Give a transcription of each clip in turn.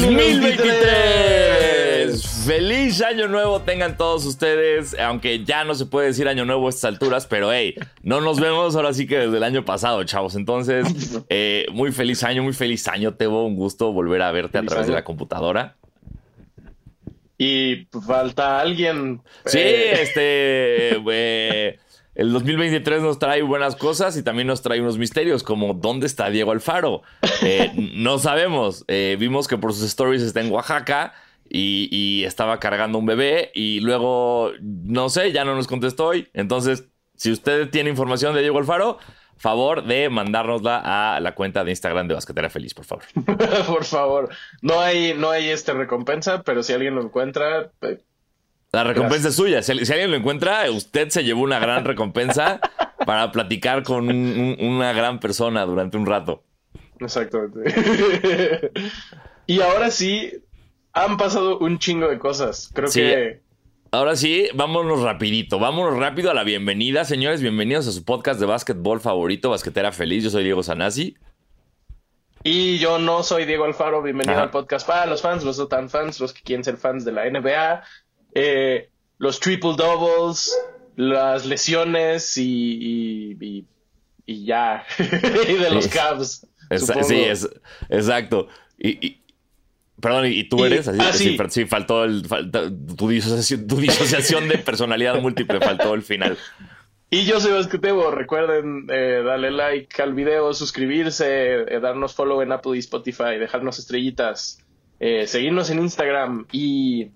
2023. Feliz año nuevo tengan todos ustedes, aunque ya no se puede decir año nuevo a estas alturas, pero hey, no nos vemos ahora sí que desde el año pasado, chavos. Entonces, eh, muy feliz año, muy feliz año, Tebo. Un gusto volver a verte a través de la computadora. Y falta alguien. Sí, eh. este. eh, el 2023 nos trae buenas cosas y también nos trae unos misterios, como ¿dónde está Diego Alfaro? Eh, no sabemos. Eh, vimos que por sus stories está en Oaxaca y, y estaba cargando un bebé y luego, no sé, ya no nos contestó hoy. Entonces, si usted tiene información de Diego Alfaro, favor de mandárnosla a la cuenta de Instagram de Basquetera Feliz, por favor. por favor. No hay, no hay este recompensa, pero si alguien lo encuentra, eh, La recompensa es suya. Si, si alguien lo encuentra, usted se llevó una gran recompensa para platicar con un- un- una gran persona durante un rato. exactamente. y ahora sí, han pasado un chingo de cosas. Creo Sí. que Ahora sí, vámonos rapidito, vámonos rápido a la bienvenida, señores, bienvenidos a su podcast de básquetbol favorito, Basquetera Feliz, yo soy Diego Sanasi. Y yo no soy Diego Alfaro, bienvenido Ajá. al podcast para los fans, los no tan fans, los que quieren ser fans de la NBA, eh, los triple doubles, las lesiones y, y, y- y ya, y de los. Cavs. Sí, es, exacto. Y, perdón, ¿y tú eres? Así, ah, sí. sí. fa- sí, faltó el, falta- tu, disociación, tu disociación de personalidad múltiple, faltó el final. Y yo soy Basquetebo, recuerden eh, darle like al video, suscribirse, eh, darnos follow en Apple y Spotify, dejarnos estrellitas, eh, seguirnos en Instagram y,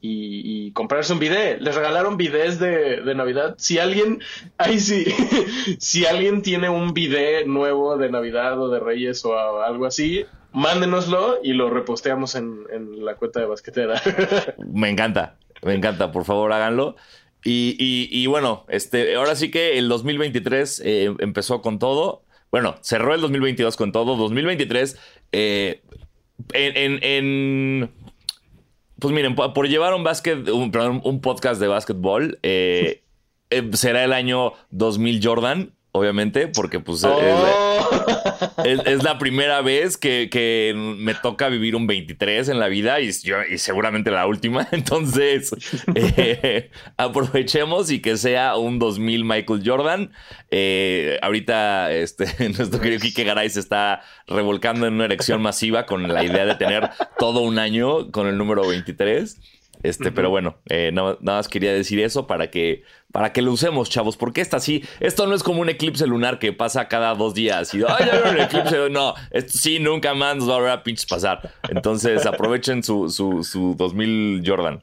y, y comprarse un video. Les regalaron videos de, de Navidad. Si alguien, ay sí, si alguien tiene un video nuevo de Navidad o de Reyes o algo así, mándenoslo y lo reposteamos en, en la cuenta de Basquetera. Me encanta, me encanta, por favor háganlo. Y, y- y bueno, este, ahora sí que el 2023 eh, empezó con todo. Bueno, cerró el 2022 con todo. 2023, eh, en, en- en- Pues miren, por, llevar un, básquet, un, perdón, un podcast de básquetbol, eh, eh, será el año 2000 Jordan, obviamente, porque pues... es- Oh. es, es la primera vez que, que me toca vivir un 23 en la vida y, yo- y seguramente la última. Entonces, eh, aprovechemos y que sea un 2000 Michael Jordan. Eh, ahorita este, nuestro querido Kike Garay se está revolcando en una erección masiva con la idea de tener todo un año con el número 23. Este, pero bueno, eh, nada, nada más quería decir eso para que, para que lo usemos, chavos, porque esta sí, esto no es como un eclipse lunar que pasa cada dos días y, ay, ya el eclipse. No, esto sí, nunca más nos va a volver a pinches pasar. Entonces, aprovechen su, su, su 2000 Jordan.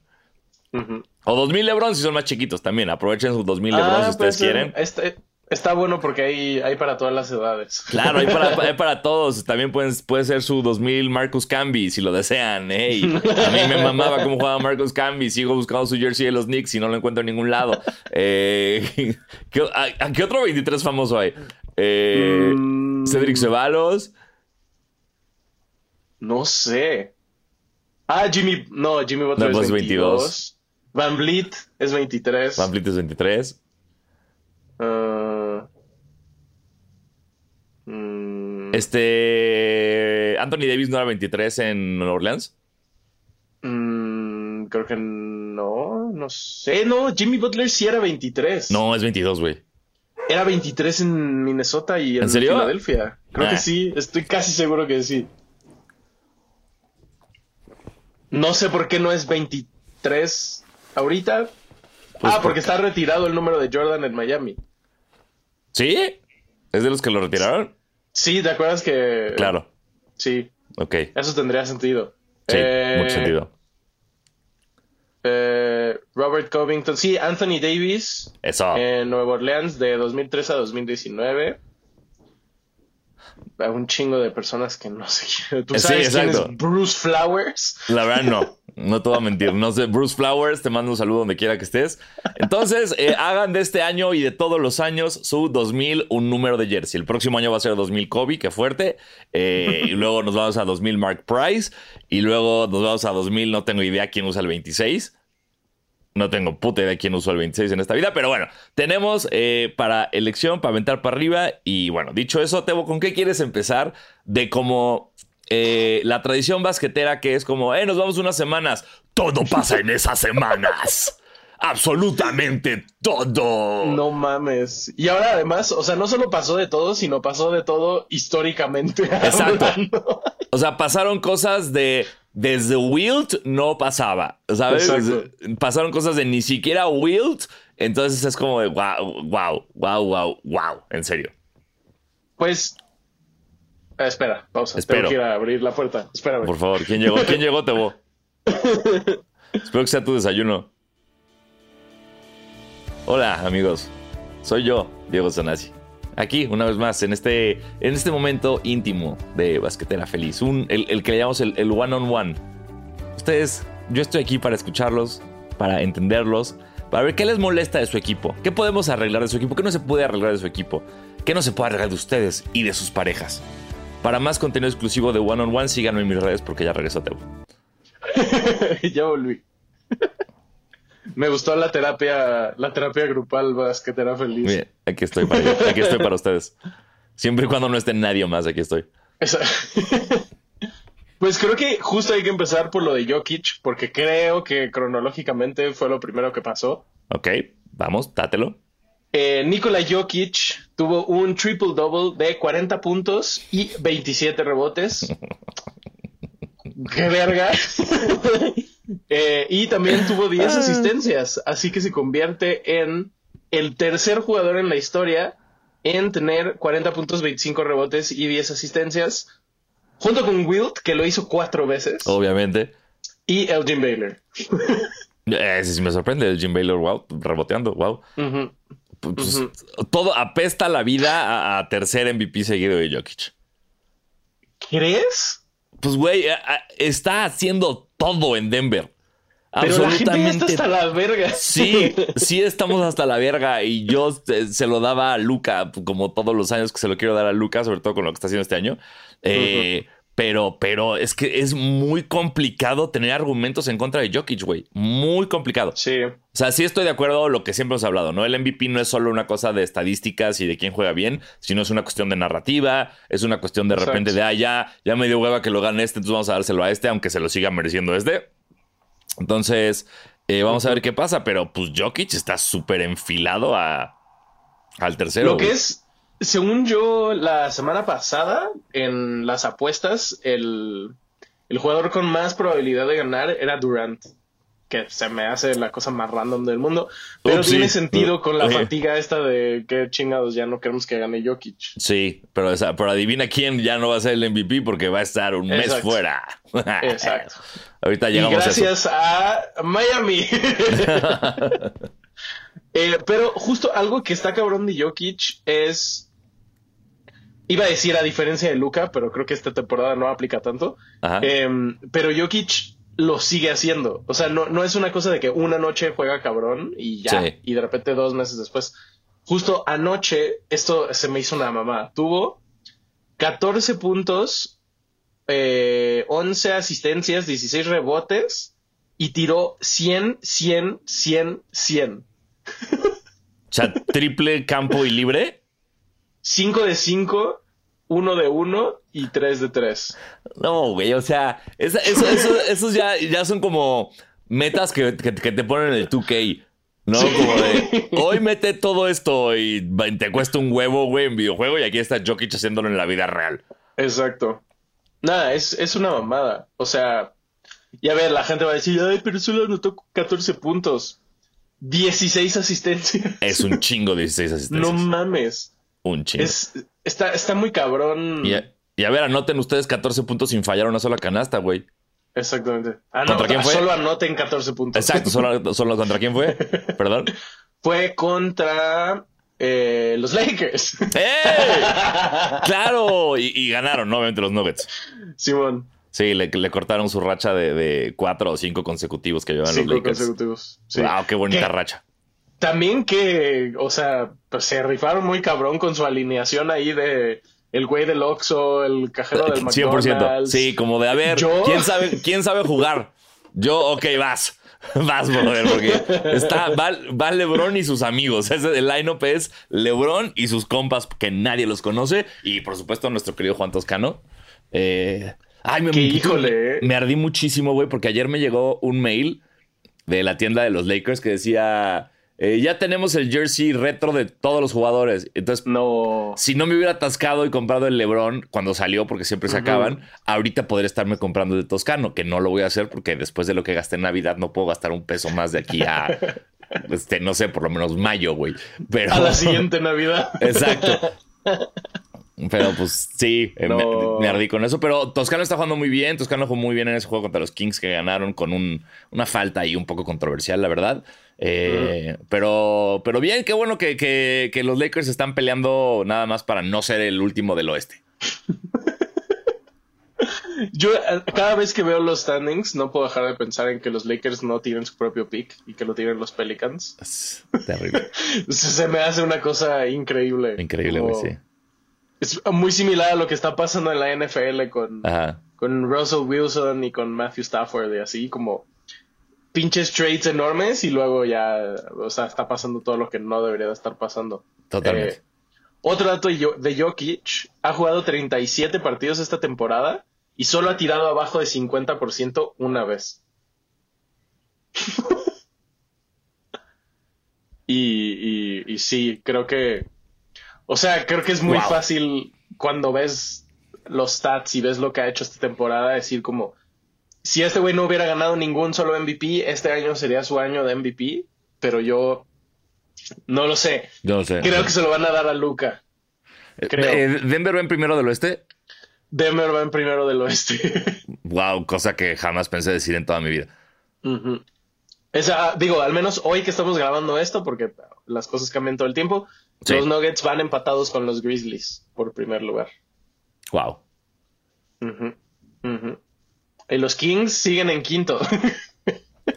Ujú. O 2000 Lebron si son más chiquitos también. Aprovechen sus 2000 Lebron si Ah, ustedes puede ser. quieren. Este- está bueno porque hay, hay para todas las edades. Claro, hay para, hay para todos. También pueden, puede ser su 2000 Marcus Camby si lo desean. Ey, a mí me mamaba cómo jugaba Marcus Camby. Sigo buscando su jersey de los Knicks y no lo encuentro en ningún lado. Eh, ¿qué, a, a qué otro 23 famoso hay? Eh, Mm, Cedric Ceballos. No sé. Ah, Jimmy. No, Jimmy Butler No, pues es 22. 22. Van Vliet es 23. Van Vliet es 23. Ah, mm, Este. Anthony Davis no era 23 en Orleans. mm, creo que no. No sé. No, Jimmy Butler sí era 23. No, es 22, güey. Era 23 en Minnesota y en, ¿En serio? Filadelfia. Creo Ah. que sí. Estoy casi seguro que sí. No sé por qué no es 23 ahorita. Pues ah, porque está retirado el número de Jordan en Miami. ¿Sí? ¿Es de los que lo retiraron? Sí, ¿te acuerdas que...? Claro. Sí, Ok. eso tendría sentido. Sí, Eh, mucho sentido. eh, Robert Covington. Sí, Anthony Davis Eso. en Nueva Orleans de 2003 a 2019. A un chingo de personas que no sé quién. ¿Tú Sí, sabes quién exacto. es Bruce Flowers? La verdad, no. No te voy a mentir. No sé, Bruce Flowers, te mando un saludo donde quiera que estés. Entonces, eh, hagan de este año y de todos los años su 2000 un número de jersey. El próximo año va a ser 2000 Kobe, que fuerte. Eh, y luego nos vamos a 2000 Mark Price. Y luego nos vamos a 2000, no tengo idea quién usa el 26. No tengo puta idea quién usó el 26 en esta vida, pero bueno, tenemos eh, para elección, para aventar para arriba. Y bueno, dicho eso, Tebo, ¿con qué quieres empezar? De cómo eh, la tradición basquetera que es como, eh, nos vamos unas semanas. Todo pasa en esas semanas. Absolutamente todo. No mames. Y ahora además, o sea, no solo pasó de todo, sino pasó de todo históricamente. Exacto. hablando. O sea, pasaron cosas de desde Wilt no pasaba, ¿sabes? Exacto. Pasaron cosas de ni siquiera Wilt, entonces es como de wow, wow, wow, wow, wow, en serio. Pues. eh, espera, pausa. Espero. Tengo que ir a abrir la puerta. Espérame. Por favor, ¿quién llegó? ¿Quién llegó, Tebo? Espero que sea tu desayuno. Hola, amigos. Soy yo, Diego Sanasi. Aquí, una vez más, en este, en este momento íntimo de Basquetera Feliz. El que le llamamos el, el one on one. Ustedes, yo estoy aquí para escucharlos, para entenderlos, para ver qué les molesta de su equipo, qué podemos arreglar de su equipo, qué no se puede arreglar de su equipo, qué no se puede arreglar de ustedes y de sus parejas. Para más contenido exclusivo de One on One, síganme en mis redes porque ya regresó Tebo. ya volví. Me gustó la terapia, la terapia grupal basquetera feliz. Bien, aquí estoy para, aquí estoy para ustedes. Siempre y cuando no esté nadie más, aquí estoy. Esa- Pues creo que justo hay que empezar por lo de Jokic, porque creo que cronológicamente fue lo primero que pasó. Ok, vamos, dátelo. Eh, Nikola Jokic tuvo un triple double de 40 puntos y 27 rebotes. ¡Qué verga! Eh, y también tuvo 10 asistencias, así que se convierte en el tercer jugador en la historia en tener 40 puntos, 25 rebotes y 10 asistencias, junto con Wilt, que lo hizo cuatro veces, Obviamente. y Elgin Baylor. Ese sí me sorprende, el Jim Baylor, wow, reboteando, wow. Pues. Todo apesta la vida a, a tercer MVP seguido de Jokic. ¿Crees? Pues, güey, está haciendo todo en Denver. Pero la gente ya está hasta la verga. Sí, sí estamos hasta la verga y yo eh, se lo daba a Luca, como todos los años que se lo quiero dar a Luca, sobre todo con lo que está haciendo este año. Eh, Pero, pero es que es muy complicado tener argumentos en contra de Jokic, güey. Muy complicado. Sí. O sea, sí estoy de acuerdo con lo que siempre hemos hablado, ¿no? El MVP no es solo una cosa de estadísticas y de quién juega bien, sino es una cuestión de narrativa, es una cuestión de Exacto. repente de, ah, ya, ya me dio hueva que lo gane este, entonces vamos a dárselo a este, aunque se lo siga mereciendo este. Entonces, eh, vamos a ver qué pasa, pero pues Jokic está súper enfilado a, al tercero. Lo que güey. es, según yo, la semana pasada, en las apuestas, el, el jugador con más probabilidad de ganar era Durant. Que se me hace la cosa más random del mundo. Pero Ups, sí. tiene sentido con la Oye. fatiga esta de que chingados ya no queremos que gane Jokic. Sí, pero, pero adivina quién ya no va a ser el MVP porque va a estar un mes fuera. Exacto. Ahorita Y llegamos a eso. gracias a Miami. Eh, pero justo algo que está cabrón de Jokic es. Iba a decir a diferencia de Luca, pero creo que esta temporada no aplica tanto. Em, pero Jokic lo sigue haciendo. O sea, no, no es una cosa de que una noche juega cabrón y ya. Sí. Y de repente dos meses después. Justo anoche, esto se me hizo una mamá. Tuvo 14 puntos, eh, 11 asistencias, 16 rebotes y tiró 100, 100, 100, 100. O sea, triple campo y libre. 5 de 5, 1 de 1 y 3 de 3. No, güey, o sea, esa- eso, eso- esos ya, ya son como metas que, que- que te ponen en el 2K. ¿No? Como de, hoy mete todo esto y te cuesta un huevo, güey, en videojuego y aquí está Jokic haciéndolo en la vida real. Exacto. Nada, es, es una mamada. O sea, y a ver, la gente va a decir, ay, pero solo anotó 14 puntos. 16 asistencias. Es un chingo de 16 No asistencias. mames. Un chingo. Es, está, está muy cabrón. Y, a, y a ver, anoten ustedes 14 puntos sin fallar una sola canasta, güey. Exactamente. Ah, no, ¿Contra quién fue? Solo anoten 14 puntos. Exacto, solo, solo contra quién fue. Perdón. Fue contra eh, los Lakers. ¡Eh! ¡Claro! Y, y ganaron, ¿no? obviamente, los Nuggets. Simón. Sí, le, le cortaron su racha de, de cuatro o cinco consecutivos que llevan los Lakers. consecutivos. Sí. Wow, qué bonita racha. También que, o sea, pues se rifaron muy cabrón con su alineación ahí de el güey del Oxxo, el cajero del 100%. McDonald's. Sí, como de, a ver, Yo- ¿quién sabe, ¿quién sabe jugar? Yo, ok, vas. Vas, brother, porque está, va, va LeBron y sus amigos. Ese el line-up es LeBron y sus compas que nadie los conoce. Y por supuesto, nuestro querido Juan Toscano. Eh, Ay, me, híjole, ¿eh? me ardí muchísimo, güey, porque ayer me llegó un mail de la tienda de los Lakers que decía, eh, ya tenemos el jersey retro de todos los jugadores. Entonces, No. si no me hubiera atascado y comprado el LeBron cuando salió, porque siempre se acaban, ahorita podría estarme comprando el de Toscano, que no lo voy a hacer porque después de lo que gasté en Navidad no puedo gastar un peso más de aquí a, este, no sé, por lo menos mayo, güey. Pero... A la siguiente Navidad. Exacto. Pero pues sí, eh, No. me, me ardí con eso. Pero Toscano está jugando muy bien. Toscano jugó muy bien en ese juego contra los Kings que ganaron con un- una falta ahí un poco controversial, la verdad. Eh, pero, pero bien, qué bueno que, que- que los Lakers están peleando nada más para no ser el último del oeste. Yo eh, cada vez que veo los standings no puedo dejar de pensar en que los Lakers no tienen su propio pick y que lo tienen los Pelicans. Es terrible. Se, me hace una cosa increíble. Increíble, güey, sí. Es muy similar a lo que está pasando en la NFL con, Ajá. con Russell Wilson y con Matthew Stafford y así como pinches trades enormes y luego ya, o sea, está pasando todo lo que no debería de estar pasando. Totalmente. Eh, otro dato de Jo- de Jokic, ha jugado 37 partidos esta temporada y solo ha tirado abajo de 50% una vez. y, y, y sí, creo que, o sea, creo que es muy Wow. fácil cuando ves los stats y ves lo que ha hecho esta temporada, decir como, si este güey no hubiera ganado ningún solo MVP, este año sería su año de MVP, pero yo no lo sé. Yo no sé. Creo que se lo van a dar a Luca. creo. Eh, ¿Denver va en primero del oeste? Denver va en primero del oeste. Wow, cosa que jamás pensé decir en toda mi vida. Esa, digo, al menos hoy que estamos grabando esto, porque las cosas cambian todo el tiempo, Sí. los Nuggets van empatados con los Grizzlies por primer lugar. Wow. Y los Kings siguen en quinto.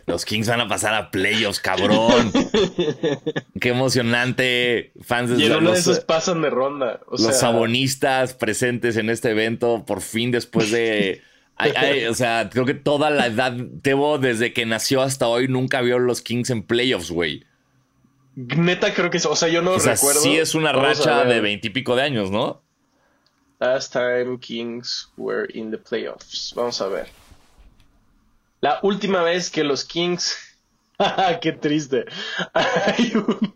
Los Kings van a pasar a playoffs, cabrón. Qué emocionante. Fans y en de uno de los, esos pasan de ronda. O los sea, sabonistas presentes en este evento, por fin después de. ay, ay, o sea, creo que toda la edad, Tebo, desde que nació hasta hoy, nunca vio los Kings en playoffs, güey. Neta, creo que es. O sea, yo no O sea, recuerdo. sí es una Vamos racha de veintipico de años, ¿no? Last time Kings were in the playoffs. Vamos a ver. La última vez que los Kings. ¡Qué triste! Hay un-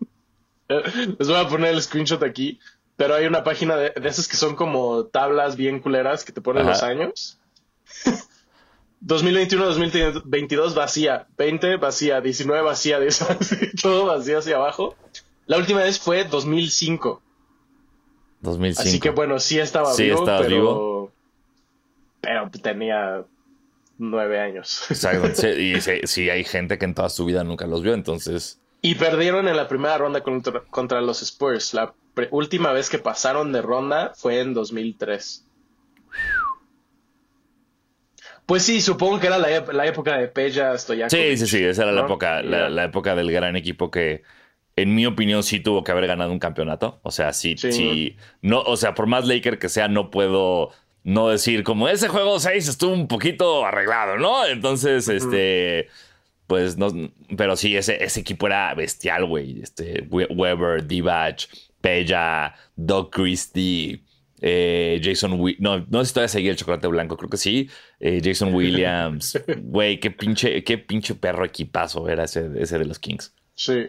Les voy a poner el screenshot aquí. Pero hay una página de, de esas que son como tablas bien culeras que te ponen Ajá. los años. 2021-2022 vacía. 20 vacía. 19 vacía. 10 vacía, todo vacío hacia abajo. La última vez fue 2005. 2005. Así que bueno, sí estaba Sí, vivo, estabas pero... vivo. Pero tenía nueve años. Exacto. Sí, y sí, sí, hay gente que en toda su vida nunca los vio, entonces. Y perdieron en la primera ronda contra, contra los Spurs. La pre- última vez que pasaron de ronda fue en 2003. Pues sí, supongo que era la, la época de Peja Stojakovic. Sí, sí, sí, esa era la época, la, la época del gran equipo que, en mi opinión, sí tuvo que haber ganado un campeonato. O sea, sí, sí, Sí. no, o sea, por más Laker que sea, no puedo no decir como ese juego 6 estuvo un poquito arreglado, ¿no? Entonces, este, pues no, pero sí, ese, ese equipo era bestial, güey. Este, We- Weber, Divac, Peja, Doug Christie. Eh, Jason Wi- no, no sé si todavía seguía el chocolate blanco, creo que sí. Eh, Jason Williams, güey, qué pinche, qué pinche perro equipazo era ese, ese de los Kings. Sí.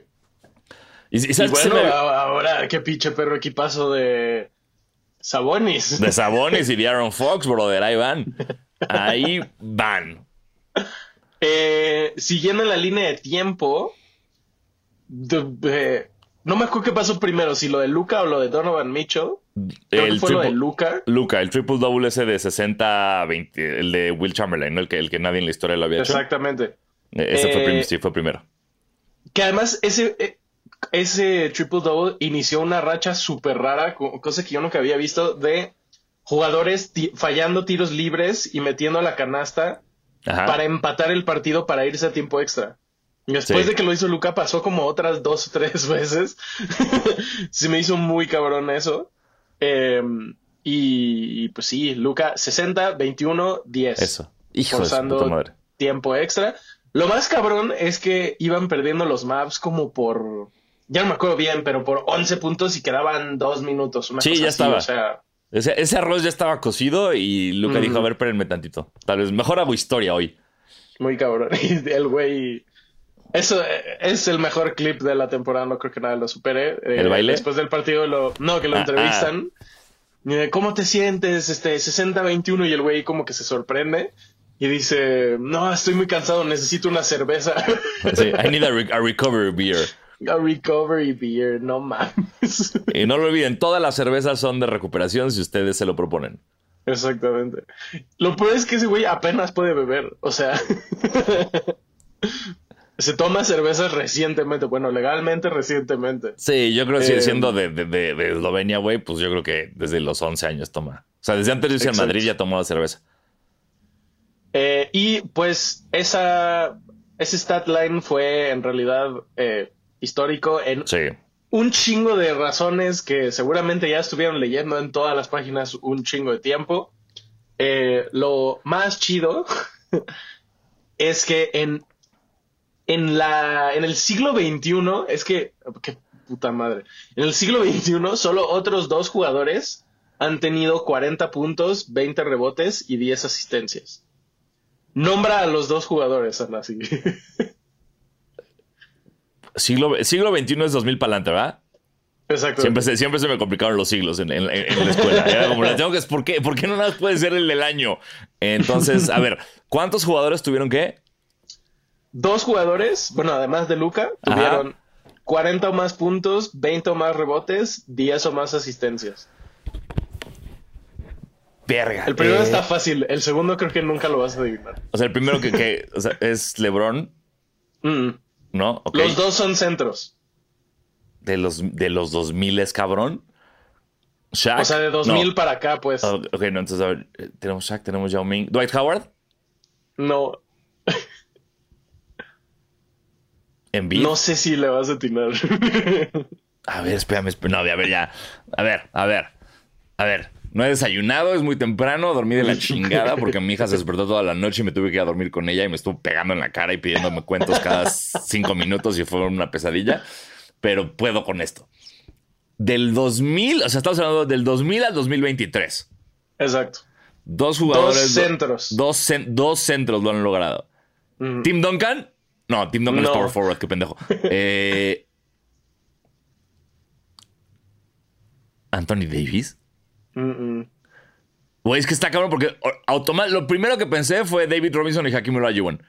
Y, y Y sabes se bueno, me- ahora qué pinche perro equipazo de Sabonis. de Sabonis y de Aaron Fox, brother, ahí van. Ahí van. Eh, siguiendo en la línea de tiempo, de- de- no me acuerdo qué pasó primero, si lo de Luca o lo de Donovan Mitchell. Creo que El fue lo de triple- Luca. Luca, el triple double ese de 60-20, el de Will Chamberlain, ¿no? el, que, el que nadie en la historia lo había hecho. Exactamente. Eh, Ese fue, Eh, prim- sí, fue primero. Que además ese, eh, ese triple double inició una racha súper rara, co- cosa que yo nunca había visto, de jugadores fallando tiros libres y metiendo a la canasta Ajá. para empatar el partido para irse a tiempo extra. Después Sí. de que lo hizo Luca pasó como otras dos o tres veces. Se me hizo muy cabrón eso. Eh, y, pues sí, Luca 60, 21, 10. Eso. Hijo de forzando puta madre. tiempo extra. Lo más cabrón es que iban perdiendo los maps como por. Ya no me acuerdo bien, pero por 11 puntos y quedaban dos minutos. una Sí, cosa ya así, estaba. O sea, Ese, ese arroz ya estaba cocido y Luca Mm. dijo, a ver, espérenme tantito. Tal vez mejor hago historia hoy. Muy cabrón. Y el güey. Eso eh, es el mejor clip de la temporada, no creo que nada lo supere. Eh, ¿El baile? Después del partido lo. No, que lo Ah, entrevistan. De, ¿Cómo te sientes? Este, 60-21 y el güey como que se sorprende. Y dice, no, estoy muy cansado, necesito una cerveza. Sí, I need a, re- a recovery beer. a recovery beer, no mames. Y no lo olviden, todas las cervezas son de recuperación si ustedes se lo proponen. Exactamente. Lo peor es que ese güey apenas puede beber. O sea, se toma cervezas recientemente. Bueno, legalmente recientemente. Sí, yo creo que Eh, siendo de, de, de- de Eslovenia, güey, pues yo creo que desde los 11 años toma. O sea, desde antes de irse a. Madrid ya tomaba cerveza. Eh, y pues esa, ese stat line fue en realidad eh, histórico en Sí. un chingo de razones que seguramente ya estuvieron leyendo en todas las páginas un chingo de tiempo. Eh, lo más chido es que en, en, la, en el siglo XXI, es que, qué puta madre, en el siglo XXI solo otros dos jugadores han tenido 40 puntos, 20 rebotes y 10 asistencias. Nombra a los dos jugadores, Ana, así. Siglo, siglo XXI es 2000 para adelante, ¿verdad? Exacto. Siempre se, siempre se me complicaron los siglos en, en- en la escuela. Era como, la tengo que, ¿por, qué, ¿Por qué no nada puede ser el del año? Entonces, a ver, ¿cuántos jugadores tuvieron qué? Dos jugadores, bueno, además de Luca, Ajá. tuvieron 40 o más puntos, 20 o más rebotes, 10 o más asistencias. Verga. El primero Eh, está fácil, el segundo creo que nunca lo vas a adivinar. O sea, el primero que, que- o sea, es LeBron, Mm. ¿no? Los dos son centros. De los, de los 2000 es cabrón. Shaq. O sea, de 2000 No. para acá, pues. Ah, ok, no, entonces, a ver, eh, tenemos Shaq, tenemos Yao Ming. Dwight Howard, No, No sé si le vas a atinar. A ver, espérame, espérame. No, a ver, ya. A ver, a ver. A ver. No he desayunado, es muy temprano, dormí de la chingada porque mi hija se despertó toda la noche y me tuve que ir a dormir con ella y me estuvo pegando en la cara y pidiéndome cuentos cada cinco minutos y fue una pesadilla. Pero puedo con esto. Del 2000, o sea, estamos hablando del 2000 al 2023. Exacto. Dos jugadores. Dos centros. Dos, cen- dos centros lo han logrado. Mm. Tim Duncan. No, Tim Duncan es No. power forward, qué pendejo. Eh, Anthony Davis. Mm, mm. Güey, es que está cabrón porque lo primero que pensé fue David Robinson y Hakim Olajuwon.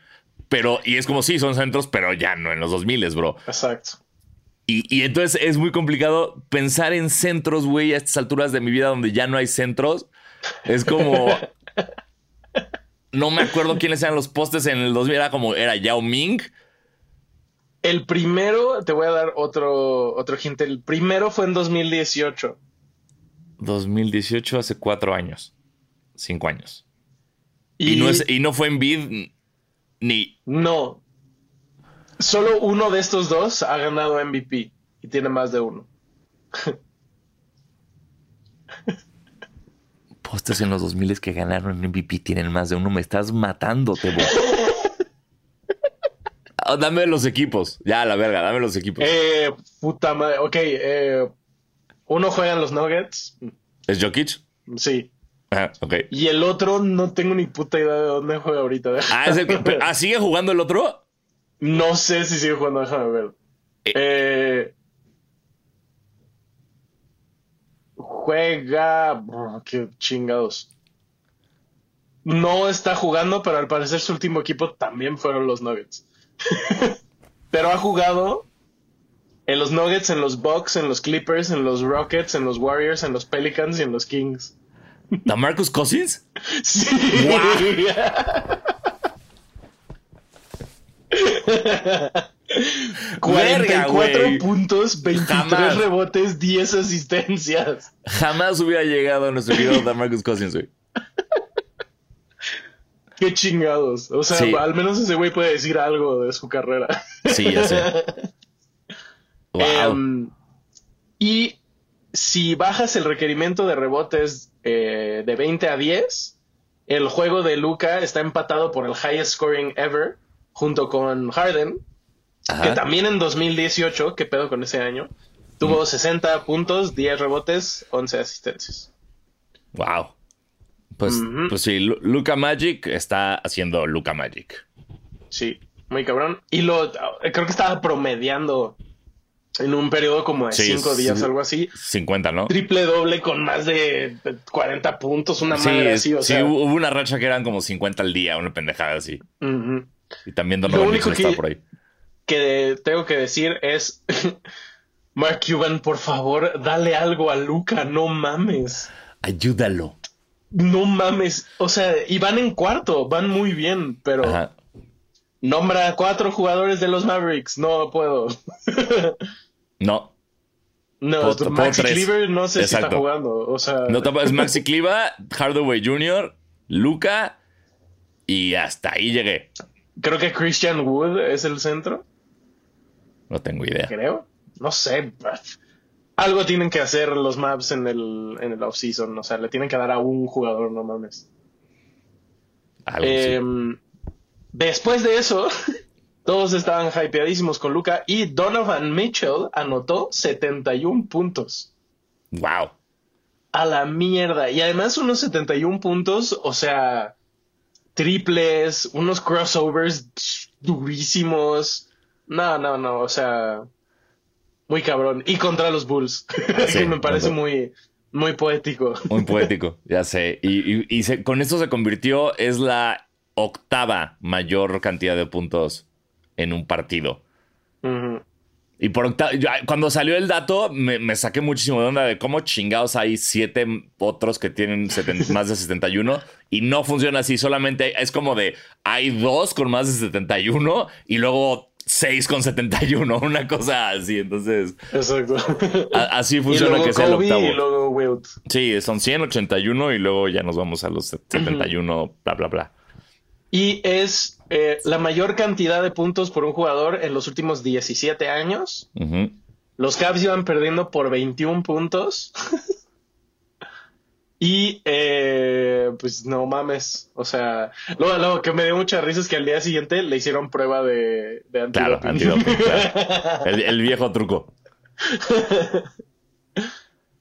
Pero, y es como sí, son centros, pero ya no en los 2000, bro. Exacto. Y, y entonces es muy complicado pensar en centros, güey, a estas alturas de mi vida donde ya no hay centros. Es como. No me acuerdo quiénes eran los postes en el 2000. Era como, era Yao Ming. El primero, te voy a dar otro, otro hint. El primero fue en 2018. 2018, hace cuatro años. Cinco años. Y, Y, no, es, y no fue en bid ni. No. Solo uno de estos dos ha ganado MVP y tiene más de uno. Postes en los 2000 que ganaron MVP tienen más de uno. Me estás matando, Tebo. Ah, dame los equipos. Ya, la verga, dame los equipos. Eh, puta madre. Ok, eh, uno juega en los Nuggets. ¿Es Jokic? Sí. Ajá, ok. Y el otro no tengo ni puta idea de dónde juega ahorita. Ah, es el pero- ah, ¿sigue jugando el otro? No sé si sigue jugando, déjame ver. Eh. Eh, juega. Qué chingados. No está jugando, pero al parecer su último equipo también fueron los Nuggets. pero ha jugado en los Nuggets, en los Bucks, en los Clippers, en los Rockets, en los Warriors, en los Pelicans y en los Kings. ¿Marcus Cousins? Sí. Verga, 44 güey. puntos, 23 Jamás. rebotes, 10 asistencias. Jamás hubiera llegado a nuestro querido Marcus Cousins, güey. Qué chingados. O sea, Sí. al menos ese güey puede decir algo de su carrera. Sí, ya sé. Wow. Em, y si bajas el requerimiento de rebotes eh, de 20 a 10, el juego de Luca está empatado por el highest scoring ever, junto con Harden, que también en 2018, ¿qué pedo con ese año? Tuvo 60 puntos, 10 rebotes, 11 asistencias. Wow. Pues, pues sí, Luca Magic está haciendo Luca Magic. Sí, muy cabrón. Y lo creo que estaba promediando en un periodo como de cinco días, algo así. 50, ¿no? Triple doble con más de 40 puntos, una madre así. O sí, hubo una racha que eran como 50 al día, una pendejada así. Y también Donovan Mitchell está por ahí. Que tengo que decir es. Mark Cuban, por favor, dale algo a Luca, no mames. Ayúdalo. No mames. O sea, y van en cuarto, van muy bien, pero. Nombra a cuatro jugadores de los Mavericks. No puedo. no. No, Maxi Cleaver no sé si está jugando. O sea... No, es Maxi Cleaver, Hardaway Jr., Luca y hasta ahí llegué. Creo que Christian Wood es el centro. No tengo idea. Creo. No sé. Algo tienen que hacer los maps en el, en el offseason. O sea, le tienen que dar a un jugador, no mames. Algo em, Después de eso, todos estaban hypeadísimos con Luca y Donovan Mitchell anotó 71 puntos. Wow. A la mierda. Y además unos 71 puntos, o sea, triples, unos crossovers durísimos. No, no, no, o sea, muy cabrón. Y contra los Bulls. Sí, me parece muy, muy poético. Muy poético, ya sé. Y, con esto se convirtió, es la octava mayor cantidad de puntos en un partido. Y por octava, cuando salió el dato, me, saqué muchísimo de onda de cómo chingados hay siete otros que tienen más de 71 y no funciona así. Solamente es como de hay dos con más de 71 y luego 6 con 71, una cosa así. Entonces, Exacto. así funciona que sea el octavo. Y luego Wilt. Sí, son 181 y luego ya nos vamos a los 71, bla, bla, bla y es eh, la mayor cantidad de puntos por un jugador en los últimos 17 años. Los Cavs iban perdiendo por 21 puntos. y eh, pues no mames. O sea, lo, que me dio mucha risa es que al día siguiente le hicieron prueba de, de Claro, El, viejo truco.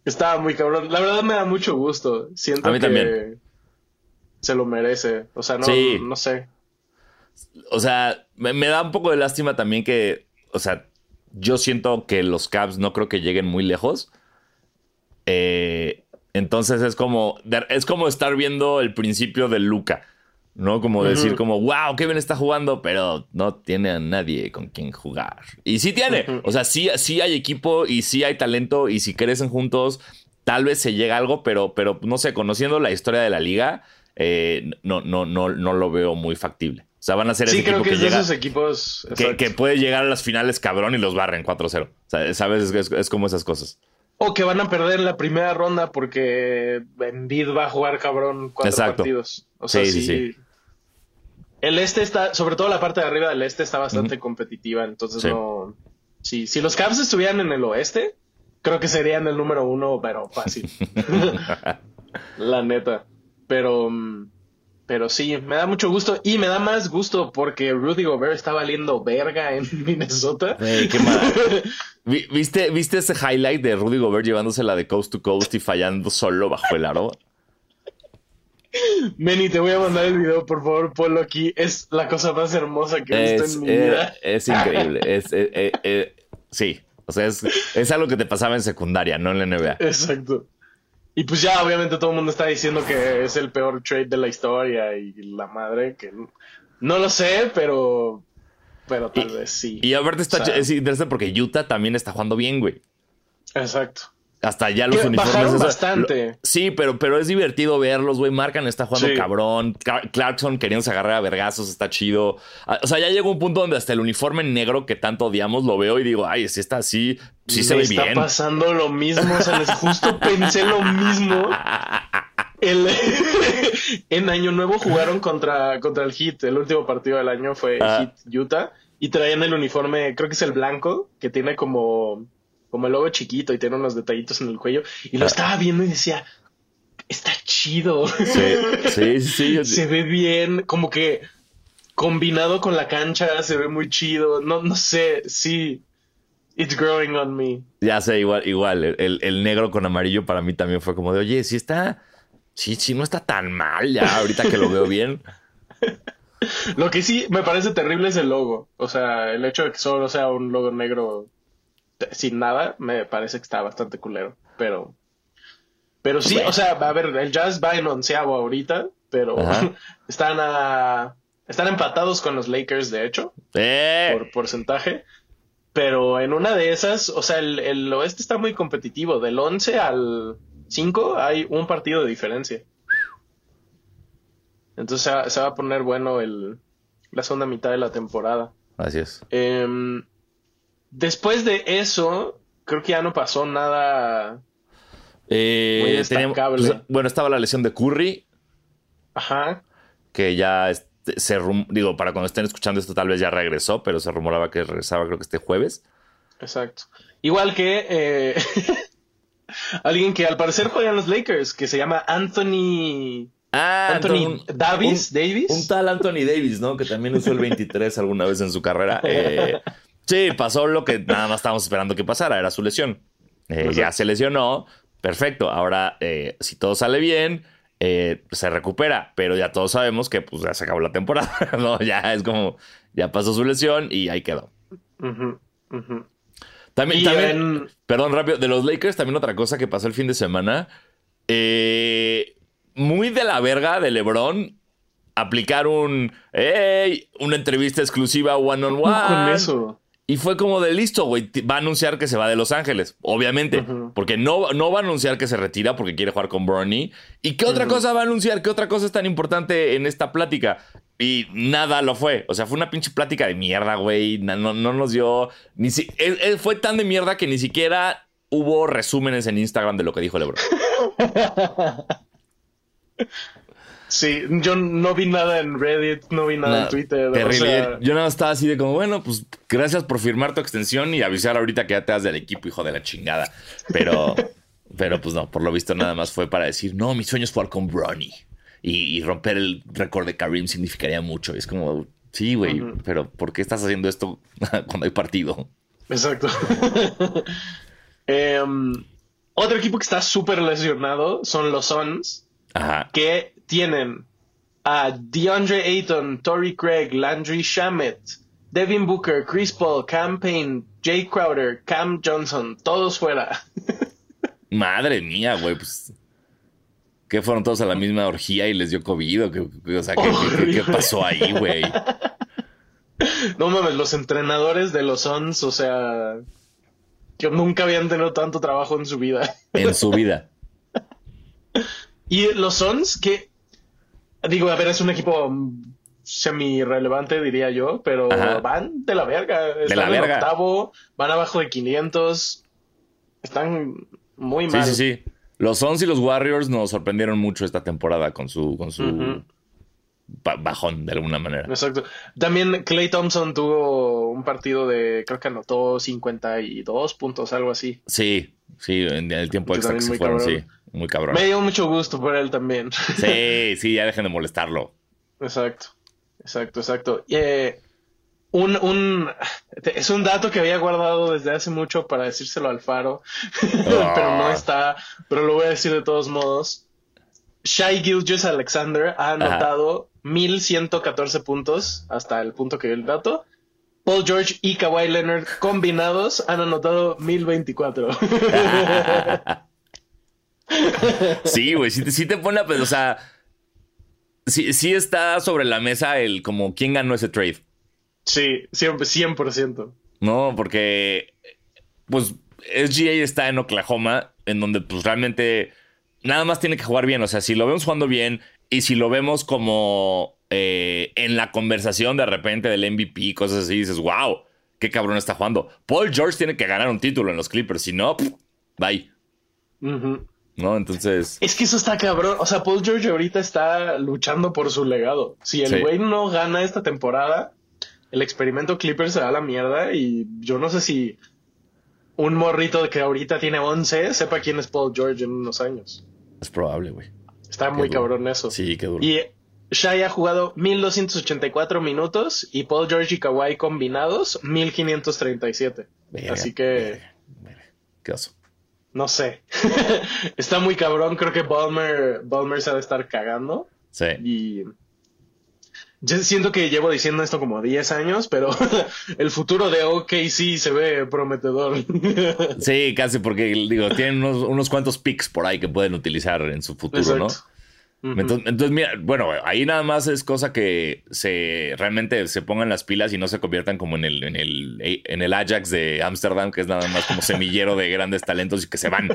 Estaba muy cabrón. La verdad me da mucho gusto. Siento A mí también se lo merece. O sea, no, no sé. O sea, me, da un poco de lástima también que, o sea, yo siento que los Cavs no creo que lleguen muy lejos. Eh, entonces es como, es como estar viendo el principio de Luca, ¿no? Como decir como, wow, qué bien está jugando, pero no tiene a nadie con quien jugar. Y sí tiene, o sea, sí, sí hay equipo y sí hay talento y si crecen juntos, tal vez se llega algo, pero, pero no sé, conociendo la historia de la liga, eh, no, no, no, no lo veo muy factible. O sea, van a ser sí, creo que, es de esos equipos que, puede llegar a las finales cabrón y los barren 4-0. O sea, sabes, es, como esas cosas. O que van a perder la primera ronda porque Embiid va a jugar cabrón cuatro partidos. O sea, sí, sí, El este está, sobre todo la parte de arriba del este está bastante competitiva, entonces no. Sí, si los Cavs estuvieran en el oeste, creo que serían el número uno, pero fácil. la neta. Pero, pero sí, me da mucho gusto y me da más gusto porque Rudy Gobert está valiendo verga en Minnesota. qué ¿Viste, ¿Viste ese highlight de Rudy Gobert llevándosela de coast to coast y fallando solo bajo el aro? Meni, te voy a mandar el video, por favor, ponlo aquí. Es la cosa más hermosa que he visto en mi eh, vida. Es increíble. es, eh, eh, sí, o sea, es, es, algo que te pasaba en secundaria, no en la NBA. Exacto. Y pues ya obviamente todo el mundo está diciendo que es el peor trade de la historia y la madre que no lo sé, pero pero tal vez sí. Y aparte está es interesante porque Utah también está jugando bien, güey. Exacto. Hasta ya los uniformes. bastante. sí, pero, pero es divertido verlos, güey. Marcan está jugando cabrón. Clarkson queriéndose agarrar a vergazos, está chido. Ah, o sea, ya llegó un punto donde hasta el uniforme negro que tanto odiamos lo veo y digo, ay, si está así, sí se ve bien. Está pasando lo mismo. O sea, les justo pensé lo mismo. en Año Nuevo jugaron contra, contra el Heat. El último partido del año fue ah. Heat Utah. Y traían el uniforme, creo que es el blanco, que tiene como como el logo chiquito y tiene unos detallitos en el cuello. Y lo ah. estaba viendo y decía, está chido. Sí, sí, sí. se ve bien, como que combinado con la cancha, se ve muy chido. No, no sé, sí. It's growing on me. Ya sé, igual, igual. El, el, negro con amarillo para mí también fue como de, oye, si está. Sí, sí, no está tan mal ya, ahorita que lo veo bien. Lo que sí me parece terrible es el logo. O sea, el hecho de que solo sea un logo negro sin nada, me parece que está bastante culero. Pero. Pero sí, o sea, a ver, el Jazz va en onceavo ahorita, pero están a. Están empatados con los Lakers, de hecho, eh. por porcentaje. Pero en una de esas, o sea, el, el oeste está muy competitivo. Del 11 al 5 hay un partido de diferencia. Entonces se va, a poner bueno el, la segunda mitad de la temporada. Así es. Em, después de eso, creo que ya no pasó nada eh, muy destacable. Pues, bueno, estaba la lesión de Curry. Ajá. Que ya se digo, para cuando estén escuchando esto tal vez ya regresó, pero se rumoraba que regresaba creo que este jueves. Exacto. Igual que eh, alguien que al parecer juega en los Lakers, que se llama Anthony Ah, Anthony Davis, un, Davis. Un tal Anthony Davis, ¿no? Que también usó el 23 alguna vez en su carrera. Eh, sí, pasó lo que nada más estábamos esperando que pasara, era su lesión. Eh, ya se lesionó, perfecto. Ahora, eh, si todo sale bien, se recupera, pero ya todos sabemos que pues ya se acabó la temporada, ¿no? Ya es como, ya pasó su lesión y ahí quedó. También, también perdón, rápido, de los Lakers, también otra cosa que pasó el fin de semana. Eh, muy de la verga de LeBron aplicar un, hey, una entrevista exclusiva one on one. Con eso. Y fue como de listo, güey. Va a anunciar que se va de Los Ángeles, obviamente. Porque no, no va a anunciar que se retira porque quiere jugar con Bernie. ¿Y qué otra cosa va a anunciar? ¿Qué otra cosa es tan importante en esta plática? Y nada lo fue. O sea, fue una pinche plática de mierda, güey. No, no, nos dio. Ni si, él, fue tan de mierda que ni siquiera hubo resúmenes en Instagram de lo que dijo LeBron. Sí, yo no vi nada en Reddit, no vi nada en Twitter. Terrible. Yo nada estaba así de como, bueno, pues gracias por firmar tu extensión y avisar ahorita que ya te das del equipo, hijo de la chingada. Pero, pero pues no, por lo visto nada más fue para decir, no, mi sueño es jugar con Bronny. Y, romper el récord de Karim significaría mucho. es como, sí, güey, pero ¿por qué estás haciendo esto cuando hay partido? Exacto. Em, otro equipo que está súper lesionado son los Suns, que tienen a DeAndre Ayton, Tory Craig, Landry Shamet, Devin Booker, Chris Paul, Cam Payne, Jay Crowder, Cam Johnson, todos fuera. Madre mía, güey, pues. Que fueron todos a la misma orgía y les dio COVID. ¿Qué, o sea, ¿qué, pasó ahí, güey? No mames, los entrenadores de los Suns, o sea, que nunca habían tenido tanto trabajo en su vida. En su vida. y los Suns, que digo, a ver, es un equipo semi-relevante, diría yo, pero van de la verga. Están de la en octavo, van abajo de 500. Están muy mal. Sí, sí, sí. Los Suns y los Warriors nos sorprendieron mucho esta temporada con su, con su bajón de alguna manera. Exacto. También Clay Thompson tuvo un partido de, creo que anotó 52 puntos, algo así. Sí, sí, en el tiempo extra que se fueron, sí, muy cabrón. Me dio mucho gusto por él también. Sí, sí, ya dejen de molestarlo. Exacto, exacto, exacto. Eh, un, un, es un dato que había guardado desde hace mucho para decírselo al faro, pero no ah. está, pero lo voy a decir de todos modos. Shai Gilgis Alexander ha anotado 1114 puntos hasta el punto que dio el dato. Paul George y Kawhi Leonard combinados han anotado 1024. sí, güey, sí, te pone a o sea, sí, sí está sobre la mesa el como quién ganó ese trade. Sí, 100%. No, porque pues SGA está en Oklahoma, en donde pues realmente nada más tiene que jugar bien. O sea, si lo vemos jugando bien y si lo vemos como eh, en la conversación de repente del MVP y cosas así, dices, wow, qué cabrón está jugando. Paul George tiene que ganar un título en los Clippers, si no, bye. ¿No? Entonces. Es que eso está cabrón. O sea, Paul George ahorita está luchando por su legado. Si el güey no gana esta temporada, el experimento Clippers se da la mierda y yo no sé si un morrito que ahorita tiene 11 sepa quién es Paul George en unos años. Es probable, güey. Está muy cabrón eso. Sí, qué duro. Y Shai ha jugado 1284 minutos y Paul George y Kawhi combinados 1537. Así que. Qué oso. No sé. está muy cabrón. Creo que Balmer, Balmer se ha de estar cagando. Sí. Y yo siento que llevo diciendo esto como 10 años, pero el futuro de OKC se ve prometedor. sí, casi porque digo, tienen unos, unos, cuantos picks por ahí que pueden utilizar en su futuro, ¿no? Entonces, mira, bueno, ahí nada más es cosa que se realmente se pongan las pilas y no se conviertan como en el, en el, en el Ajax de Ámsterdam, que es nada más como semillero de grandes talentos y que se van.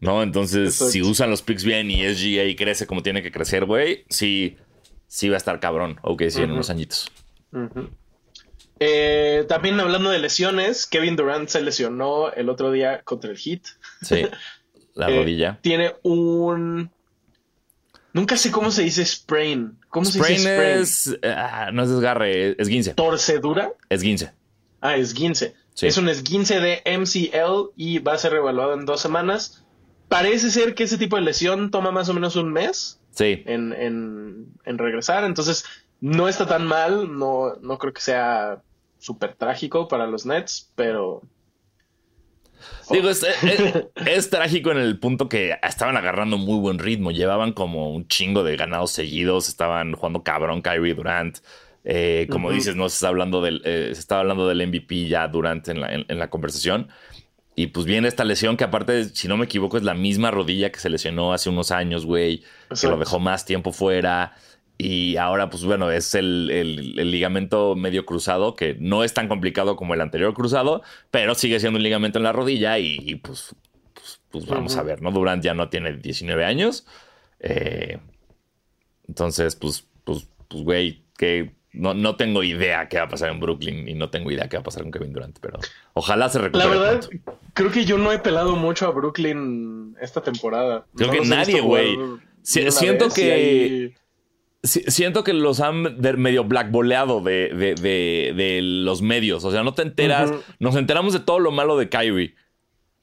¿No? Entonces, si usan los picks bien y SGA crece como tiene que crecer, güey, sí, sí va a estar cabrón. Ok, sí, en unos añitos. Eh, también hablando de lesiones, Kevin Durant se lesionó el otro día contra el Heat. Sí, la eh, rodilla. Tiene un Nunca sé cómo se dice sprain. ¿Cómo se dice sprain? Es, ah, no es desgarre, es guince. ¿Torcedura? Es guince. Ah, es guince. Es un esguince de MCL y va a ser revaluado en dos semanas. Parece ser que ese tipo de lesión toma más o menos un mes sí. en, en, regresar. Entonces, no está tan mal. No, no creo que sea súper trágico para los Nets, pero Digo, es, trágico en el punto que estaban agarrando muy buen ritmo. Llevaban como un chingo de ganados seguidos. Estaban jugando cabrón Kyrie Durant. Eh, como dices, no se está hablando del, eh, se estaba hablando del MVP ya durante en la, en la, conversación. Y pues viene esta lesión que aparte, si no me equivoco, es la misma rodilla que se lesionó hace unos años, güey. Que lo dejó más tiempo fuera. Y ahora, pues bueno, es el, ligamento medio cruzado, que no es tan complicado como el anterior cruzado, pero sigue siendo un ligamento en la rodilla y, pues, pues, pues, vamos a ver, ¿no? Durant ya no tiene 19 años. Eh, entonces, pues, pues, pues, güey, que no, no tengo idea qué va a pasar en Brooklyn y no tengo idea qué va a pasar con Kevin Durant, pero ojalá se recupere. La verdad, creo que yo no he pelado mucho a Brooklyn esta temporada. Creo que nadie, güey. siento que siento que los han medio blackboleado de, de, de, los medios. O sea, no te enteras. Nos enteramos de todo lo malo de Kyrie.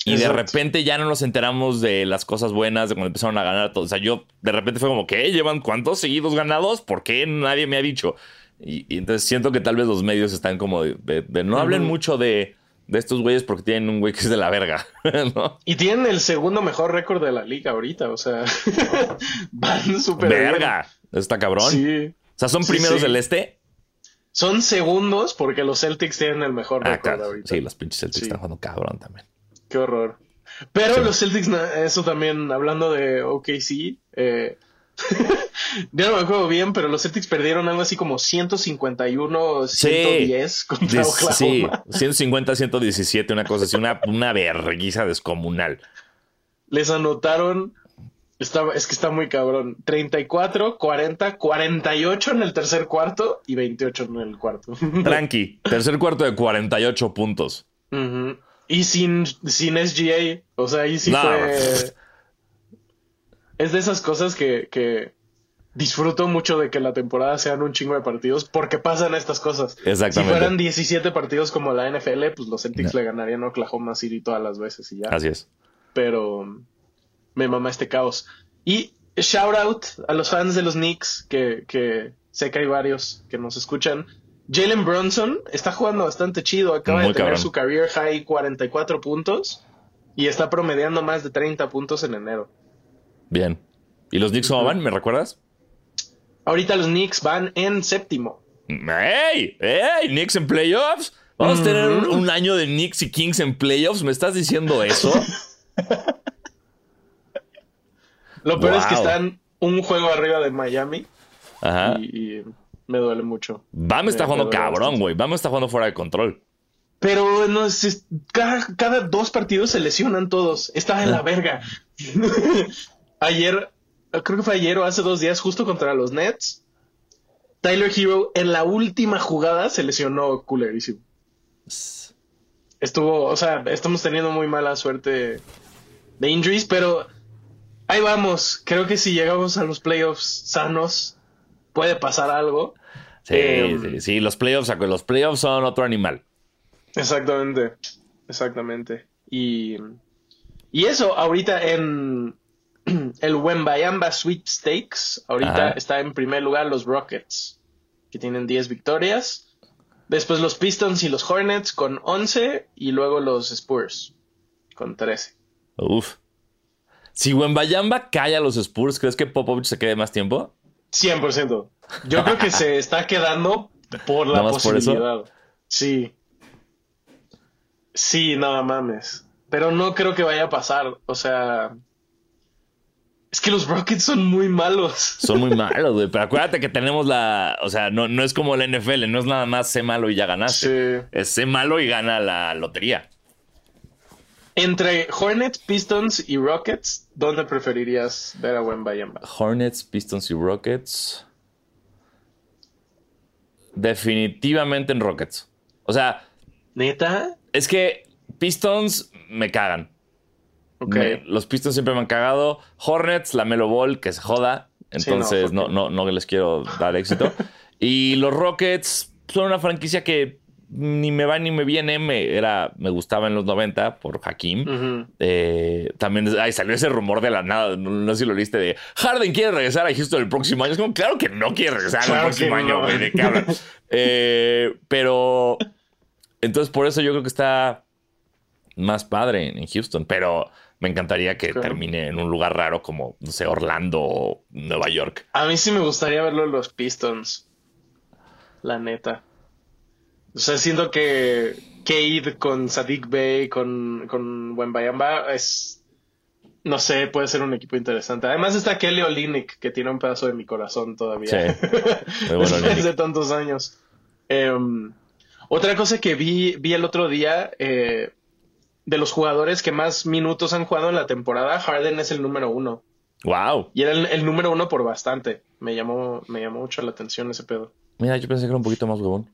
Y de repente ya no nos enteramos de las cosas buenas, de cuando empezaron a ganar todo. O sea, yo de repente fue como, ¿qué? ¿Llevan cuántos seguidos ganados? ¿Por qué nadie me ha dicho? Y, entonces siento que tal vez los medios están como de, no hablen mucho de, de estos güeyes porque tienen un güey que es de la verga. Y tienen el segundo mejor récord de la liga ahorita. O sea, van súper Verga. Está cabrón. Sí. O sea, ¿son primeros del este? Son segundos porque los Celtics tienen el mejor ah, récord ahorita. Sí, los pinches Celtics están jugando cabrón también. Qué horror. Pero los Celtics, eso también, hablando de OKC, eh, ya no me acuerdo bien, pero los Celtics perdieron algo así como 151, 110 contra Oklahoma. Sí, 150, 117, una cosa así, una, una verguiza descomunal. Les anotaron es que está muy cabrón. 34, 40, 48 en el tercer cuarto y 28 en el cuarto. Tranqui, tercer cuarto de 48 puntos. Y sin, sin SGA, o sea, ahí sí fue... Es de esas cosas que, que disfruto mucho de que la temporada sean un chingo de partidos porque pasan estas cosas. Exactamente. Si fueran 17 partidos como la NFL, pues los Celtics le ganarían a Oklahoma City todas las veces y ya. Así es. Pero me mama este caos. Y shout out a los fans de los Knicks, que, que sé que hay varios que nos escuchan. Jalen Bronson está jugando bastante chido, acaba de tener su career high 44 puntos y está promediando más de 30 puntos en enero. Bien. ¿Y los Knicks cómo van? ¿Me recuerdas? Ahorita los Knicks van en séptimo. ¡Ey! ¡Ey! ¿Knicks en playoffs? ¿Vamos a tener un, año de Knicks y Kings en playoffs? ¿Me estás diciendo eso? Lo peor es que están un juego arriba de Miami. Ajá. Y, me duele mucho. Bam está jugando cabrón, güey. Bam está jugando fuera de control. Pero no, cada, dos partidos se lesionan todos. Está en la ah. verga. ayer, creo que fue ayer o hace dos días, justo contra los Nets. Tyler Hero en la última jugada se lesionó culerísimo. Estuvo, o sea, estamos teniendo muy mala suerte de injuries, pero ahí vamos. Creo que si llegamos a los playoffs sanos, puede pasar algo. Sí, em, sí, sí, los playoffs, los playoffs son otro animal. Exactamente, exactamente. Y, y eso, ahorita en el Wembayamba Sweepstakes, ahorita está en primer lugar los Rockets, que tienen 10 victorias. Después los Pistons y los Hornets con 11 y luego los Spurs con 13. Uf. Si Wembayamba cae a los Spurs, ¿crees que Popovich se quede más tiempo? 100%. Yo creo que se está quedando por la posibilidad. sí. Sí, nada mames. Pero no creo que vaya a pasar. O sea. Es que los Rockets son muy malos. Son muy malos, güey. Pero acuérdate que tenemos la. O sea, no, no es como la NFL, no es nada más sé malo y ya ganaste. Sí. Es sé malo y gana la lotería. Entre Hornets, Pistons y Rockets, ¿dónde preferirías ver a Wembayamba? Hornets, Pistons y Rockets. Definitivamente en Rockets. O sea. ¿Neta? Es que Pistons me cagan. los Pistons siempre me han cagado. Hornets, la Melo Ball, que se joda. Entonces no, no, no, les quiero dar éxito. y los Rockets son una franquicia que ni me va ni me viene. Me, era, me gustaba en los 90 por Hakim. Eh, también ahí salió ese rumor de la nada. No, sé si lo viste de Harden quiere regresar a Houston el próximo año. Es como, claro que no quiere regresar el próximo año, güey. ¿De qué hablan? Eh, pero entonces por eso yo creo que está más padre en Houston. Pero me encantaría que termine en un lugar raro como, no sé, Orlando o Nueva York. A mí sí me gustaría verlo en los Pistons. La neta. O sea, siento que Cade con Sadiq Bey, con, con Bayamba es. No sé, puede ser un equipo interesante. Además está Kelly Olinick, que tiene un pedazo de mi corazón todavía. Sí. Después de tantos años. Em, otra cosa que vi, vi el otro día, eh, de los jugadores que más minutos han jugado en la temporada, Harden es el número uno. Wow. Y era el, número uno por bastante. Me llamó, me llamó mucho la atención ese pedo. Mira, yo pensé que era un poquito más huevón.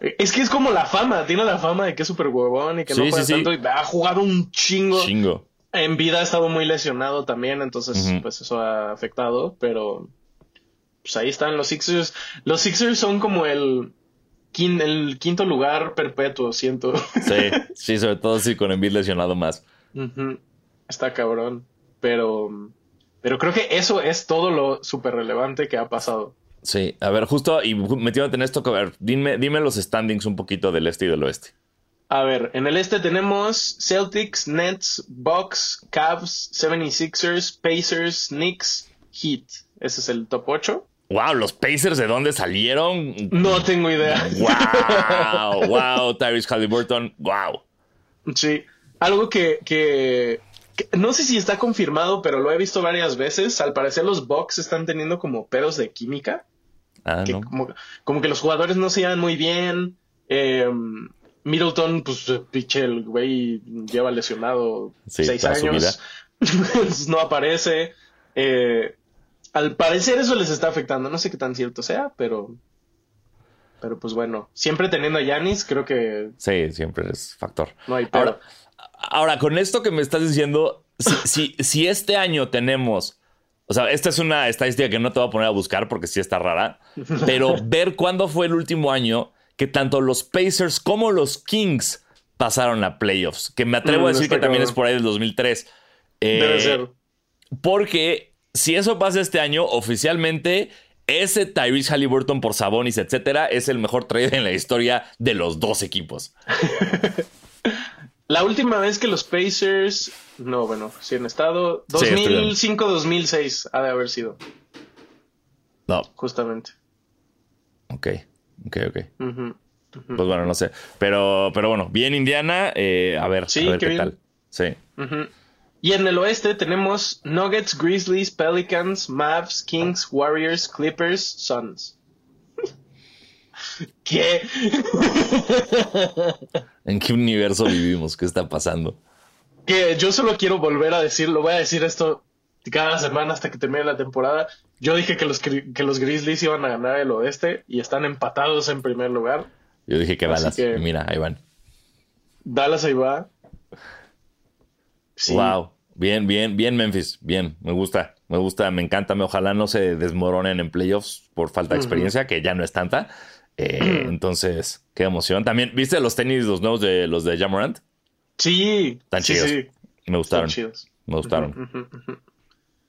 Es que es como la fama, tiene la fama de que es súper huevón y que no juega tanto y ha jugado un chingo. Chingo. En vida ha estado muy lesionado también, entonces pues eso ha afectado, pero pues ahí están los Sixers. Los Sixers son como el, el quinto lugar perpetuo, siento. Sí, sí, sobre todo si con Embiid lesionado más. Está cabrón, pero pero creo que eso es todo lo súper relevante que ha pasado. Sí, a ver, justo y metiéndote en esto, a ver, dime, dime los standings un poquito del este y del oeste. A ver, en el este tenemos Celtics, Nets, Bucks, Cavs, 76ers, Pacers, Knicks, Heat. Ese es el top 8. Wow, los Pacers de dónde salieron? No tengo idea. Wow, wow, Tyrese Halliburton, wow. Sí, algo que, que, no sé si está confirmado, pero lo he visto varias veces. Al parecer los Bucks están teniendo como pedos de química. Ah, como, que los jugadores no se llevan muy bien. Eh, Middleton, pues piche, el güey lleva lesionado seis años. no aparece. Eh, al parecer eso les está afectando. No sé qué tan cierto sea, pero. Pero pues bueno, siempre teniendo a Yanis, creo que. Sí, siempre es factor. No hay Ahora, ahora, con esto que me estás diciendo, si, si este año tenemos o sea, esta es una estadística que no te voy a poner a buscar porque sí está rara. Pero ver cuándo fue el último año que tanto los Pacers como los Kings pasaron a playoffs. Que me atrevo a mm, decir que también es por ahí del 2003. Eh, Debe ser. Porque si eso pasa este año, oficialmente ese Tyrese Halliburton por Sabonis, etcétera, es el mejor trade en la historia de los dos equipos. La última vez que los Pacers. No, bueno, si han estado. 2005-2006 ha de haber sido. No. Justamente. Ok, ok, ok. Pues bueno, no sé. Pero, pero bueno, bien Indiana. Eh, a ver, a ver qué, tal. Sí. Y en el oeste tenemos Nuggets, Grizzlies, Pelicans, Mavs, Kings, Warriors, Clippers, Suns. ¿Qué? ¿En qué universo vivimos? ¿Qué está pasando? Que yo solo quiero volver a decirlo. Voy a decir esto cada semana hasta que termine la temporada. Yo dije que los, que los Grizzlies iban a ganar el oeste y están empatados en primer lugar. Yo dije que Dallas. mira, ahí van. Dallas ahí va. Wow. Bien, bien, bien, Memphis. Bien, me gusta, me gusta, me encanta. Ojalá no se desmoronen en playoffs por falta de experiencia, que ya no es tanta. Eh, entonces, qué emoción. También, ¿viste los tenis, los nuevos de los de Jamorant? Sí. Están chidos. Me gustaron. Me gustaron.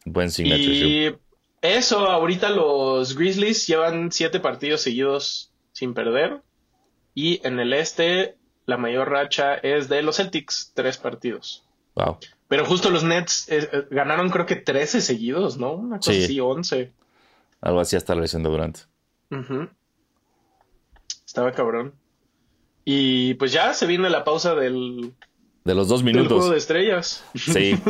Buen signature Y eso, ahorita los Grizzlies llevan siete partidos seguidos sin perder. Y en el este, la mayor racha es de los Celtics, tres partidos. Wow. Pero justo los Nets eh, eh, ganaron creo que 13 seguidos, ¿no? Una cosa Sí. así, 11. Algo así hasta la lesión de Durant. Ujú. Estaba cabrón. Y pues ya se viene la pausa del, De los dos del juego minutos. de estrellas. Sí.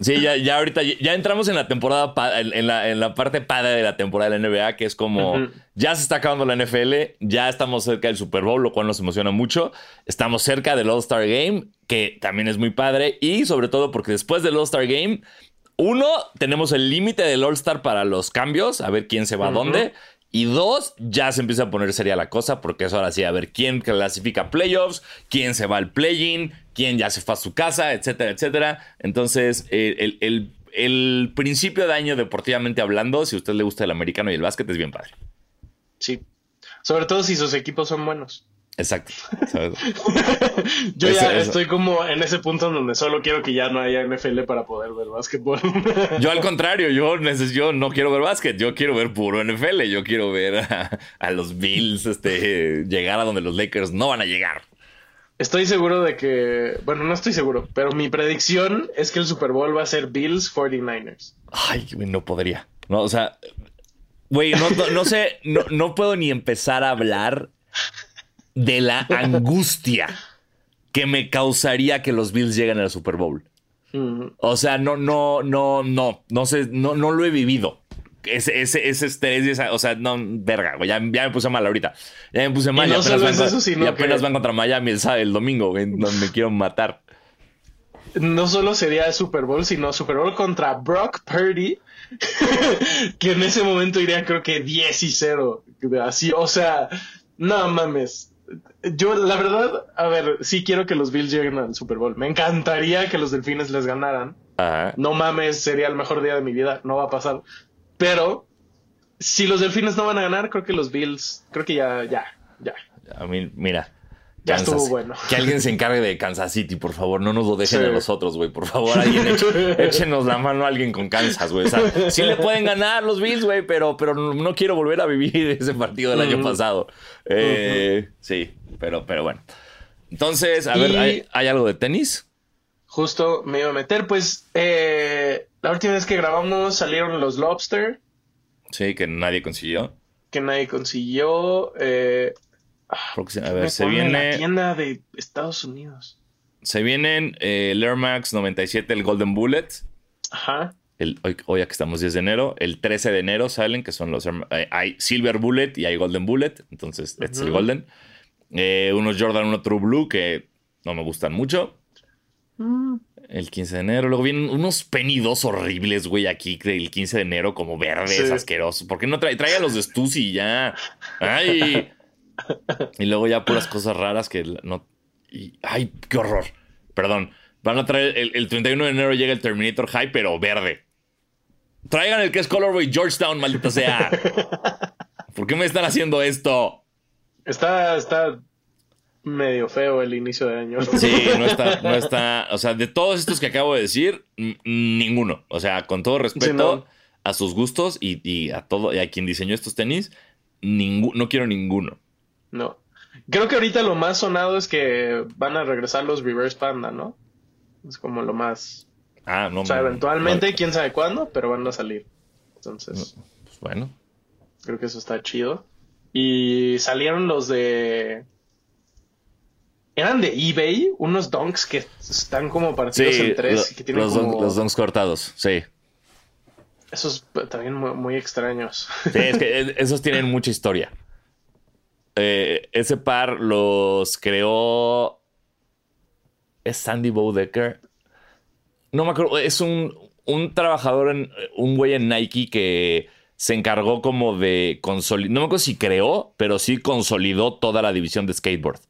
Sí, ya, ya ahorita ya- entramos en la temporada, en, la, en la parte padre de la temporada de la NBA, que es como ya se está acabando la NFL, ya estamos cerca del Super Bowl, lo cual nos emociona mucho. Estamos cerca del All-Star Game, que también es muy padre, y sobre todo porque después del All-Star Game, uno, tenemos el límite del All-Star para los cambios, a ver quién se va a Ujú. dónde. Y dos, ya se empieza a poner seria la cosa, porque es ahora sí, a ver quién clasifica playoffs, quién se va al play-in, quién ya se fue a su casa, etcétera, etcétera. Entonces, eh, el, el- el principio de año, deportivamente hablando, si a usted le gusta el americano y el básquet, es bien padre. Sí. Sobre todo si sus equipos son buenos. Exacto. ¿sabes? Yo Eso- ya eso. estoy como en ese punto en donde solo quiero que ya no haya NFL para poder ver básquetbol. Yo al contrario, yo, yo no quiero ver básquet, yo quiero ver puro NFL, yo quiero ver a, a los Bills este, llegar a donde los Lakers no van a llegar. Estoy seguro de que, bueno, no estoy seguro, pero mi predicción es que el Super Bowl va a ser Bills 49ers. Ay, no podría. No, o sea, güey, no, no, no sé, no, no puedo ni empezar a hablar de la angustia que me causaría que los Bills lleguen al Super Bowl. O sea, no, no, no, no, no sé, no, no lo he vivido. Ese, ese, ese estrés, y esa- o sea, no, verga, güey, ya, ya me puse mal ahorita. Ya me puse mal, Y apenas, van, eso, sino y apenas que- van contra Miami el, sábado- el domingo, güey, donde me quiero matar. No solo sería el Super Bowl, sino Super Bowl contra Brock Purdy, que en ese momento iría creo que 10 y 0. Así, o sea, no mames. Yo, la verdad, a ver, sí quiero que los Bills lleguen al Super Bowl. Me encantaría que los Delfines les ganaran. Ajá. No mames, sería el mejor día de mi vida. No va a pasar. Pero, si los Delfines no van a ganar, creo que los Bills, creo que ya, ya, ya. A mí, mira. Ya estuvo bueno. Que alguien se encargue de Kansas City, por favor. No nos lo dejen Sí. a nosotros, güey. Por favor, alguien eche- échenos la mano a alguien con Kansas, güey. O sea, sí le pueden ganar los Bills, güey, pero, pero no, quiero volver a vivir ese partido del año pasado. Eh, Sí, pero, pero bueno. Entonces, a ver, ¿hay, hay algo de tenis? Justo me iba a meter, pues, eh, la última vez que grabamos salieron los Lobster, Sí, que nadie consiguió. que nadie consiguió. Eh, a me ver, se pone la viene. tienda de Estados Unidos. Se vienen eh, el Air Max 97, el Golden Bullet. Ajá. El, hoy, hoy aquí estamos 10 de enero. El 13 de enero salen, que son los. Eh, hay Silver Bullet y hay Golden Bullet. Entonces, este es el. Golden. Eh, unos Jordan, uno True Blue, que no me gustan mucho. El 15 de enero. Luego vienen unos penidos horribles, güey, aquí del 15 de enero, como verdes, Sí. asquerosos. ¿Por qué no trae, trae a los de Stussy y ya? ¡Ay! Y luego ya puras cosas raras que no. y- ¡Ay, qué horror! Perdón. Van a traer. El, el 31 de enero llega el Terminator High, pero verde. Traigan el que es Colorway Georgetown, maldita sea. ¿Por qué me están haciendo esto? Está, está medio feo el inicio de año. Sí, no está, no está. O sea, de todos estos que acabo de decir, ninguno. O sea, con todo respeto Sí, no. a sus gustos y, y a todo, y a quien diseñó estos tenis, ningú- no quiero ninguno. No. Creo que ahorita lo más sonado es que van a regresar los Reverse Panda, ¿no? Es como lo más. Ah, no. O sea, eventualmente, no, quién sabe cuándo, pero van a salir. Entonces, pues bueno. creo que eso está chido. Y salieron los de. Eran de eBay, unos donks que están como Sí, partidos en tres lo- y que tienen los, como... don- los donks cortados, sí. Esos también muy, muy extraños. Sí, es que es- esos tienen mucha historia. Eh, ese par los creó. ¿Es Sandy Bowdecker? No me acuerdo. Es un, un trabajador, en, un güey en Nike que se encargó como de consolidar. No me acuerdo si creó, pero sí consolidó toda la división de skateboard.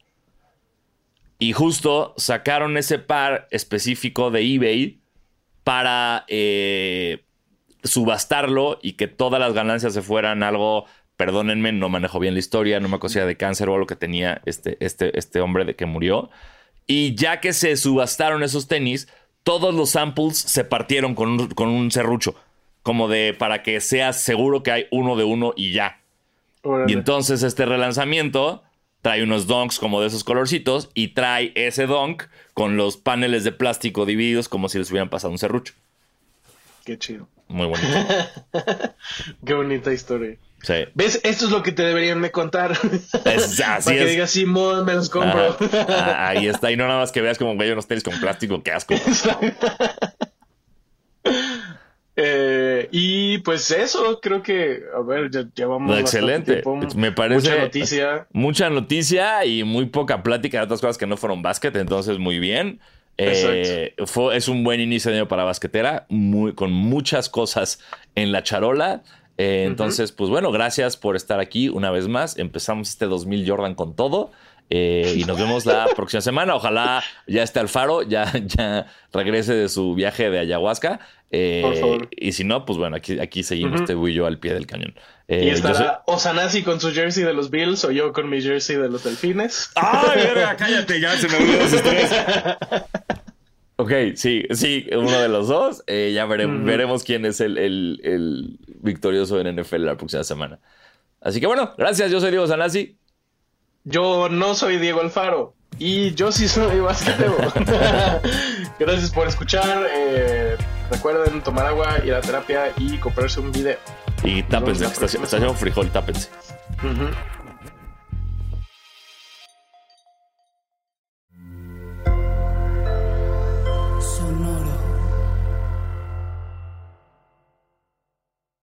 Y justo sacaron ese par específico de eBay para eh, subastarlo y que todas las ganancias se fueran algo. Perdónenme, no manejo bien la historia, no me era de cáncer o algo que tenía este, este, este hombre de que murió. Y ya que se subastaron esos tenis, todos los samples se partieron con un, con un serrucho. Como de para que seas seguro que hay uno de uno y ya. Órale. Y entonces este relanzamiento trae unos donks como de esos colorcitos y trae ese donk con los paneles de plástico divididos como si les hubieran pasado un serrucho. Qué chido. Muy bonito. Qué bonita historia. Sí. ¿Ves? Esto es lo que te deberían de contar. Es- así Para que es. digas, Simón, me los compro. Ajá. Ah, ahí está. Y no nada más que veas como güey unos tenis con plástico, qué asco. Eh, y pues eso, creo que, a ver, ya llevamos bastante Excelente. tiempo, Me parece mucha noticia. mucha noticia y muy poca plática de otras cosas que no fueron básquet, entonces muy bien. Eh, fue, es un buen inicio de año para basquetera, muy, con muchas cosas en la charola. Eh, entonces, pues bueno, gracias por estar aquí una vez más. Empezamos este 2000 Jordan con todo. eh, y nos vemos la próxima semana. Ojalá ya esté Alfaro, ya, ya regrese de su viaje de ayahuasca. Eh, Por favor. Y si no, pues bueno, aquí, aquí seguimos Ujú. este y yo al pie del cañón. Eh, Y soy- estará Osanasi con su jersey de los Bills o yo con mi jersey de los Delfines. ¡Ay, verga! Cállate, ya se me olvidó. Ok, sí, sí, uno de los dos. Eh, ya vere- veremos quién es el, el- el victorioso en NFL la próxima semana. Así que bueno, gracias. Yo soy Diego Sanasi. Yo no soy Diego Alfaro y yo sí soy basquetero. Gracias por escuchar. eh, recuerden tomar agua, ir a terapia y comprarse un video. Y tápense, está, está haciendo frijol, tápense. Ujú.